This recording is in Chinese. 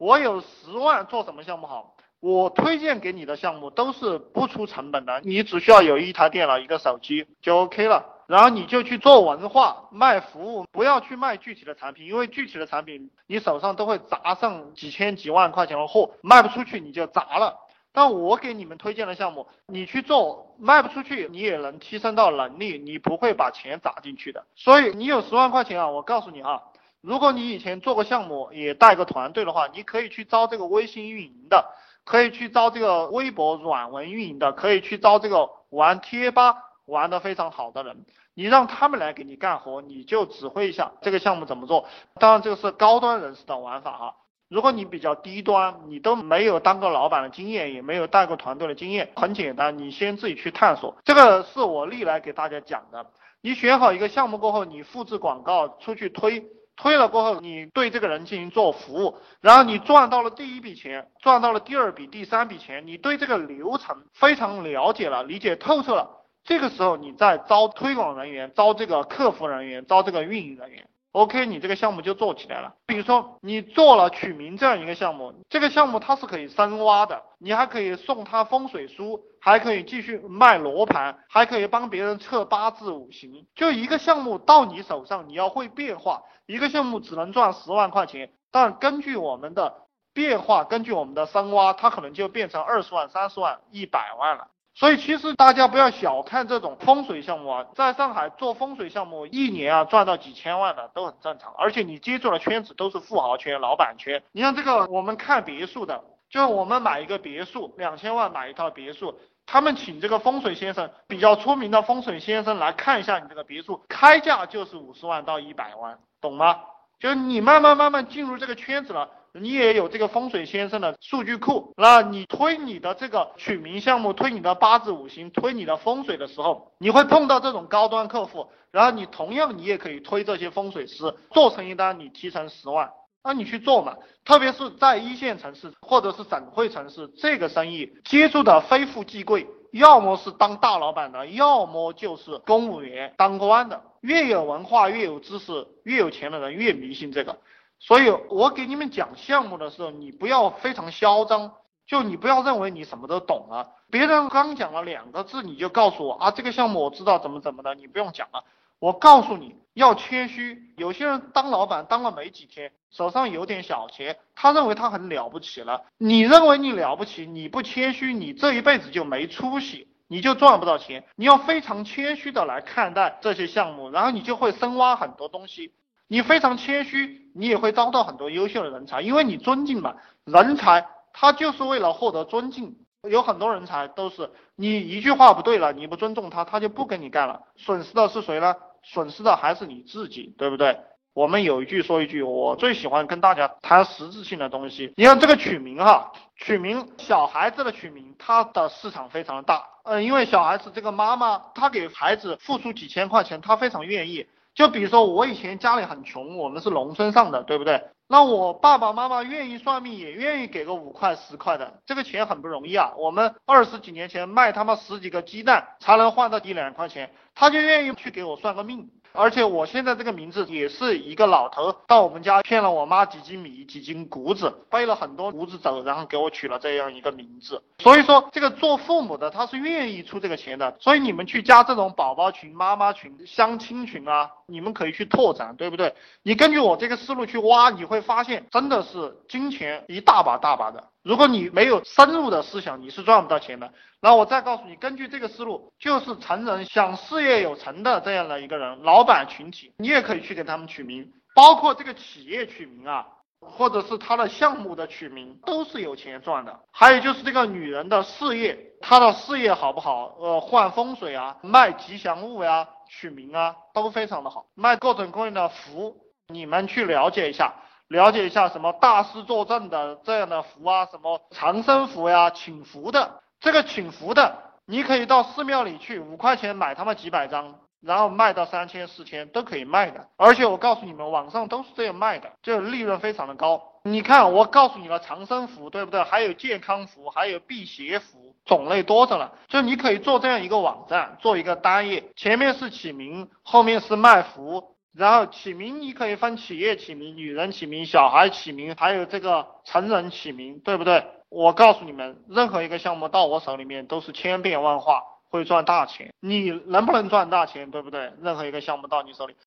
我有十万做什么项目好？我推荐给你的项目都是不出成本的，你只需要有一台电脑、一个手机就 OK 了。然后你就去做文化卖服务，不要去卖具体的产品，因为具体的产品你手上都会砸上几千几万块钱的货，卖不出去你就砸了。但我给你们推荐的项目，你去做卖不出去，你也能提升到能力，你不会把钱砸进去的。所以你有十万块钱啊，我告诉你啊，如果你以前做过项目，也带个团队的话，你可以去招这个微信运营的。可以去招这个微博软文运营的，可以去招这个玩贴吧玩的非常好的人，你让他们来给你干活，你就指挥一下这个项目怎么做。当然这个是高端人士的玩法哈，如果你比较低端，你都没有当过老板的经验，也没有带过团队的经验，很简单，你先自己去探索。这个是我历来给大家讲的，你选好一个项目过后，你复制广告出去推。推了过后，你对这个人进行做服务，然后你赚到了第一笔钱，赚到了第二笔、第三笔钱，你对这个流程非常了解了，理解透彻了。这个时候，你再招推广人员，招这个客服人员，招这个运营人员，OK，你这个项目就做起来了。比如说，你做了取名这样一个项目，这个项目它是可以深挖的，你还可以送他风水书。还可以继续卖罗盘，还可以帮别人测八字五行。就一个项目到你手上，你要会变化。一个项目只能赚十万块钱，但根据我们的变化，根据我们的深挖，它可能就变成二十万、三十万、一百万了。所以其实大家不要小看这种风水项目啊，在上海做风水项目，一年啊赚到几千万的都很正常。而且你接触的圈子都是富豪圈、老板圈。你像这个，我们看别墅的。就是我们买一个别墅，两千万买一套别墅，他们请这个风水先生，比较出名的风水先生来看一下你这个别墅，开价就是五十万到一百万，懂吗？就是你慢慢慢慢进入这个圈子了，你也有这个风水先生的数据库，那你推你的这个取名项目，推你的八字五行，推你的风水的时候，你会碰到这种高端客户，然后你同样你也可以推这些风水师，做成一单你提成十万。那你去做嘛，特别是在一线城市或者是省会城市，这个生意接触的非富即贵，要么是当大老板的，要么就是公务员当官的。越有文化、越有知识、越有钱的人越迷信这个。所以我给你们讲项目的时候，你不要非常嚣张，就你不要认为你什么都懂了。别人刚讲了两个字，你就告诉我啊，这个项目我知道怎么怎么的，你不用讲了。我告诉你要谦虚，有些人当老板当了没几天，手上有点小钱，他认为他很了不起了。你认为你了不起，你不谦虚，你这一辈子就没出息，你就赚不到钱。你要非常谦虚的来看待这些项目，然后你就会深挖很多东西。你非常谦虚，你也会招到很多优秀的人才，因为你尊敬嘛。人才他就是为了获得尊敬，有很多人才都是你一句话不对了，你不尊重他，他就不跟你干了，损失的是谁呢？损失的还是你自己，对不对？我们有一句说一句，我最喜欢跟大家谈实质性的东西。你看这个取名哈，取名小孩子的取名，它的市场非常大。嗯，因为小孩子这个妈妈，她给孩子付出几千块钱，她非常愿意。就比如说我以前家里很穷，我们是农村上的，对不对？那我爸爸妈妈愿意算命，也愿意给个五块十块的，这个钱很不容易啊。我们二十几年前卖他妈十几个鸡蛋才能换到一两块钱，他就愿意去给我算个命。而且我现在这个名字也是一个老头到我们家骗了我妈几斤米几斤谷子，背了很多谷子走，然后给我取了这样一个名字。所以说这个做父母的他是愿意出这个钱的。所以你们去加这种宝宝群、妈妈群、相亲群啊，你们可以去拓展，对不对？你根据我这个思路去挖，你会发现真的是金钱一大把大把的。如果你没有深入的思想，你是赚不到钱的。然后我再告诉你，根据这个思路，就是成人想事业有成的这样的一个人，老板群体，你也可以去给他们取名，包括这个企业取名啊，或者是他的项目的取名，都是有钱赚的。还有就是这个女人的事业，她的事业好不好？呃，换风水啊，卖吉祥物呀，取名啊，都非常的好。卖各种各样的福，你们去了解一下。了解一下什么大师坐镇的这样的符啊，什么长生符呀，请符的这个请符的，你可以到寺庙里去，五块钱买他们几百张，然后卖到三千四千都可以卖的。而且我告诉你们，网上都是这样卖的，就利润非常的高。你看，我告诉你了，长生符对不对？还有健康符，还有辟邪符，种类多着呢。就你可以做这样一个网站，做一个单页，前面是起名，后面是卖符。然后起名你可以分企业起名、女人起名、小孩起名，还有这个成人起名，对不对？我告诉你们，任何一个项目到我手里面都是千变万化，会赚大钱。你能不能赚大钱，对不对？任何一个项目到你手里，